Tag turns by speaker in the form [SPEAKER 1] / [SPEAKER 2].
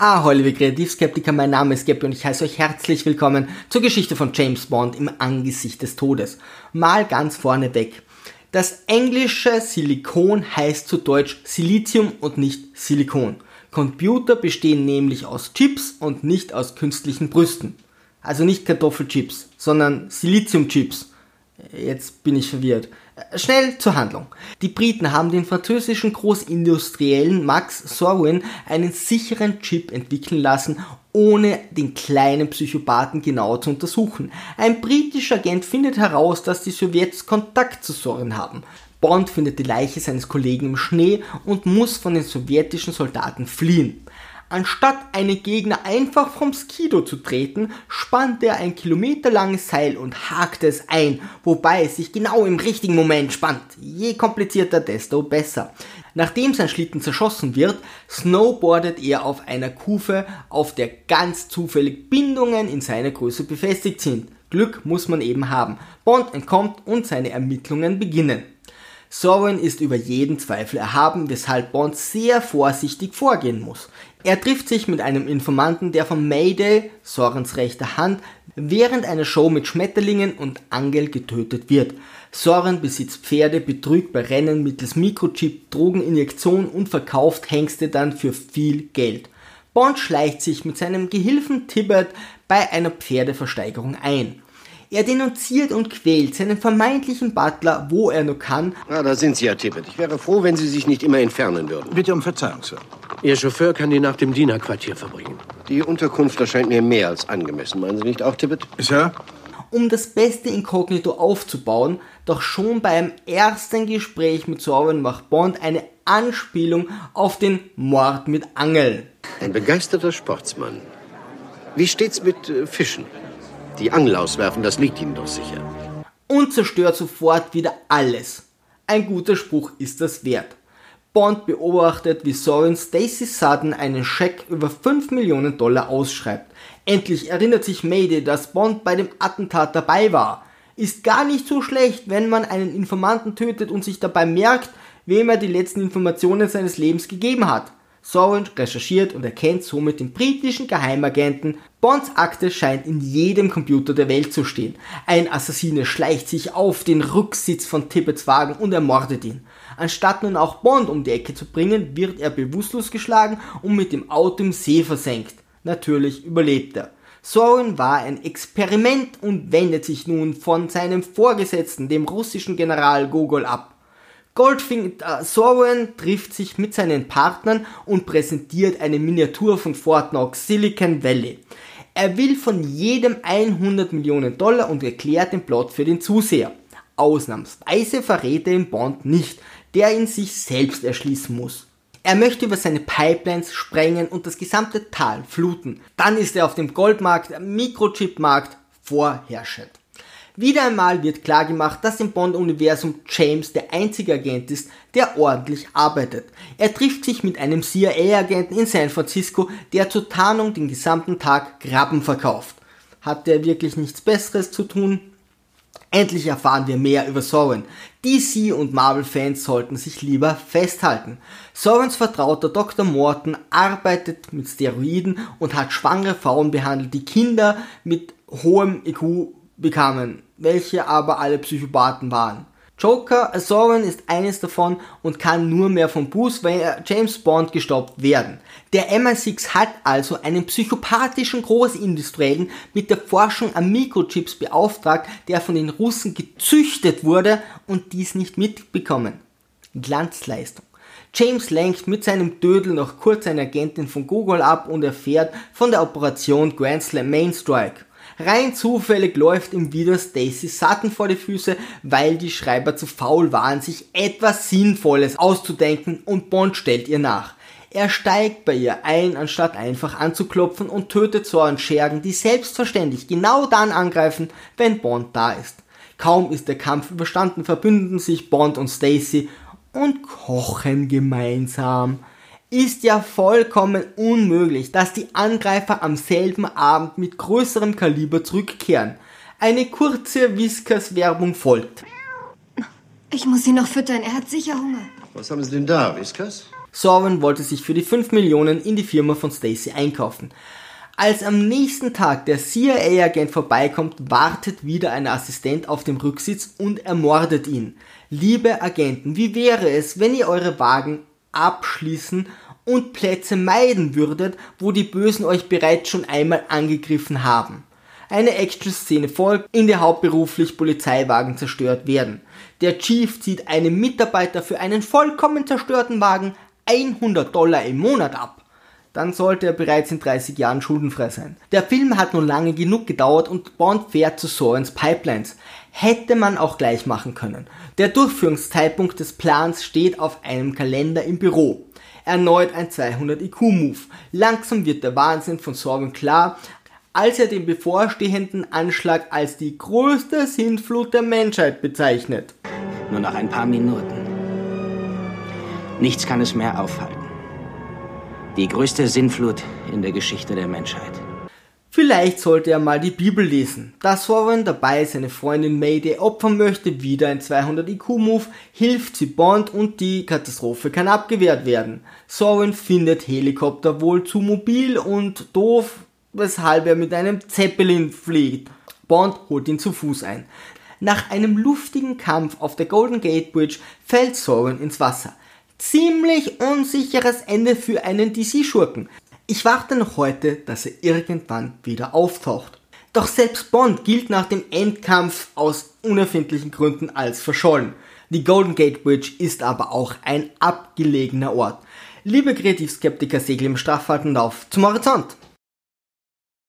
[SPEAKER 1] Ah, liebe Kreativskeptiker, mein Name ist Gabby und ich heiße euch herzlich willkommen zur Geschichte von James Bond im Angesicht des Todes. Mal ganz vorne weg. Das englische Silikon heißt zu Deutsch Silizium und nicht Silikon. Computer bestehen nämlich aus Chips und nicht aus künstlichen Brüsten. Also nicht Kartoffelchips, sondern Siliziumchips. Jetzt bin ich verwirrt. Schnell zur Handlung. Die Briten haben den französischen Großindustriellen Max Sorwin einen sicheren Chip entwickeln lassen, ohne den kleinen Psychopathen genauer zu untersuchen. Ein britischer Agent findet heraus, dass die Sowjets Kontakt zu Sorin haben. Bond findet die Leiche seines Kollegen im Schnee und muss von den sowjetischen Soldaten fliehen. Anstatt einen Gegner einfach vom Skido zu treten, spannt er ein kilometerlanges Seil und hakt es ein, wobei es sich genau im richtigen Moment spannt. Je komplizierter, desto besser. Nachdem sein Schlitten zerschossen wird, snowboardet er auf einer Kufe, auf der ganz zufällig Bindungen in seiner Größe befestigt sind. Glück muss man eben haben. Bond entkommt und seine Ermittlungen beginnen. Sorin ist über jeden Zweifel erhaben, weshalb Bond sehr vorsichtig vorgehen muss. Er trifft sich mit einem Informanten, der von Mayday, Sorens rechter Hand, während einer Show mit Schmetterlingen und Angel getötet wird. Soren besitzt Pferde, betrügt bei Rennen mittels Mikrochip, Drogeninjektion und verkauft Hengste dann für viel Geld. Bond schleicht sich mit seinem Gehilfen Tibbet bei einer Pferdeversteigerung ein. Er denunziert und quält seinen vermeintlichen Butler, wo er nur kann.
[SPEAKER 2] Ah, da sind Sie ja, Tippet. Ich wäre froh, wenn Sie sich nicht immer entfernen würden.
[SPEAKER 3] Bitte um Verzeihung, Sir.
[SPEAKER 4] Ihr Chauffeur kann die Nacht im Dienerquartier verbringen.
[SPEAKER 2] Die Unterkunft erscheint mir mehr als angemessen. Meinen Sie nicht auch, Tippet?
[SPEAKER 3] Sir?
[SPEAKER 1] Um das beste Inkognito aufzubauen, doch schon beim ersten Gespräch mit Sorwin macht Bond eine Anspielung auf den Mord mit Angel.
[SPEAKER 2] Ein begeisterter Sportsmann. Wie steht's mit äh, Fischen? Die Angel auswerfen, das liegt Ihnen doch sicher.
[SPEAKER 1] Und zerstört sofort wieder alles. Ein guter Spruch ist das wert. Bond beobachtet, wie Soren Stacy Sutton einen Scheck über 5 Millionen Dollar ausschreibt. Endlich erinnert sich Mayday, dass Bond bei dem Attentat dabei war. Ist gar nicht so schlecht, wenn man einen Informanten tötet und sich dabei merkt, wem er die letzten Informationen seines Lebens gegeben hat. Soren recherchiert und erkennt somit den britischen Geheimagenten. Bonds Akte scheint in jedem Computer der Welt zu stehen. Ein Assassine schleicht sich auf den Rücksitz von Tippets Wagen und ermordet ihn. Anstatt nun auch Bond um die Ecke zu bringen, wird er bewusstlos geschlagen und mit dem Auto im See versenkt. Natürlich überlebt er. Soren war ein Experiment und wendet sich nun von seinem Vorgesetzten, dem russischen General Gogol, ab. Goldfinger Soren trifft sich mit seinen Partnern und präsentiert eine Miniatur von Fort Knox, Silicon Valley. Er will von jedem 100 Millionen Dollar und erklärt den Plot für den Zuseher. Ausnahmsweise verrät er den Bond nicht, der ihn sich selbst erschließen muss. Er möchte über seine Pipelines sprengen und das gesamte Tal fluten. Dann ist er auf dem Goldmarkt, Mikrochipmarkt vorherrschend. Wieder einmal wird klargemacht, dass im Bond-Universum James der einzige Agent ist, der ordentlich arbeitet. Er trifft sich mit einem CIA-Agenten in San Francisco, der zur Tarnung den gesamten Tag Krabben verkauft. Hat er wirklich nichts Besseres zu tun? Endlich erfahren wir mehr über Soren. DC und Marvel-Fans sollten sich lieber festhalten. Sorens vertrauter Dr. Morton arbeitet mit Steroiden und hat schwangere Frauen behandelt, die Kinder mit hohem IQ bekamen welche aber alle Psychopathen waren. Joker Soren ist eines davon und kann nur mehr von Bruce Wayne, James Bond gestoppt werden. Der MI6 hat also einen psychopathischen Großindustriellen mit der Forschung an Mikrochips beauftragt, der von den Russen gezüchtet wurde und dies nicht mitbekommen. Glanzleistung. James lenkt mit seinem Dödel noch kurz eine Agentin von Google ab und erfährt von der Operation Grand Slam Main Strike. Rein zufällig läuft ihm wieder Stacy Sutton vor die Füße, weil die Schreiber zu faul waren, sich etwas Sinnvolles auszudenken und Bond stellt ihr nach. Er steigt bei ihr ein, anstatt einfach anzuklopfen und tötet Soren Schergen, die selbstverständlich genau dann angreifen, wenn Bond da ist. Kaum ist der Kampf überstanden, verbünden sich Bond und Stacy und kochen gemeinsam ist ja vollkommen unmöglich, dass die Angreifer am selben Abend mit größerem Kaliber zurückkehren. Eine kurze Whiskers-Werbung folgt.
[SPEAKER 5] Ich muss ihn noch füttern, er hat sicher Hunger.
[SPEAKER 2] Was haben Sie denn da, Whiskas?
[SPEAKER 1] Soren wollte sich für die 5 Millionen in die Firma von Stacy einkaufen. Als am nächsten Tag der CIA-Agent vorbeikommt, wartet wieder ein Assistent auf dem Rücksitz und ermordet ihn. Liebe Agenten, wie wäre es, wenn ihr eure Wagen abschließen und Plätze meiden würdet, wo die Bösen euch bereits schon einmal angegriffen haben? Eine Action-Szene folgt, in der hauptberuflich Polizeiwagen zerstört werden. Der Chief zieht einem Mitarbeiter für einen vollkommen zerstörten Wagen 100 Dollar im Monat ab dann sollte er bereits in 30 Jahren schuldenfrei sein. Der Film hat nun lange genug gedauert und Bond fährt zu Sorens Pipelines. Hätte man auch gleich machen können. Der Durchführungszeitpunkt des Plans steht auf einem Kalender im Büro. Erneut ein 200 IQ-Move. Langsam wird der Wahnsinn von Sorgen klar, als er den bevorstehenden Anschlag als die größte Sintflut der Menschheit bezeichnet.
[SPEAKER 3] Nur noch ein paar Minuten. Nichts kann es mehr aufhalten. Die größte Sinnflut in der Geschichte der Menschheit.
[SPEAKER 1] Vielleicht sollte er mal die Bibel lesen. Da Soren dabei seine Freundin Mayday opfern möchte, wieder ein 200 IQ-Move, hilft sie Bond und die Katastrophe kann abgewehrt werden. Soren findet Helikopter wohl zu mobil und doof, weshalb er mit einem Zeppelin fliegt. Bond holt ihn zu Fuß ein. Nach einem luftigen Kampf auf der Golden Gate Bridge fällt Soren ins Wasser ziemlich unsicheres Ende für einen DC-Schurken. Ich warte noch heute, dass er irgendwann wieder auftaucht. Doch selbst Bond gilt nach dem Endkampf aus unerfindlichen Gründen als verschollen. Die Golden Gate Bridge ist aber auch ein abgelegener Ort. Liebe Kreativskeptiker segeln im Straffahrtenlauf zum Horizont.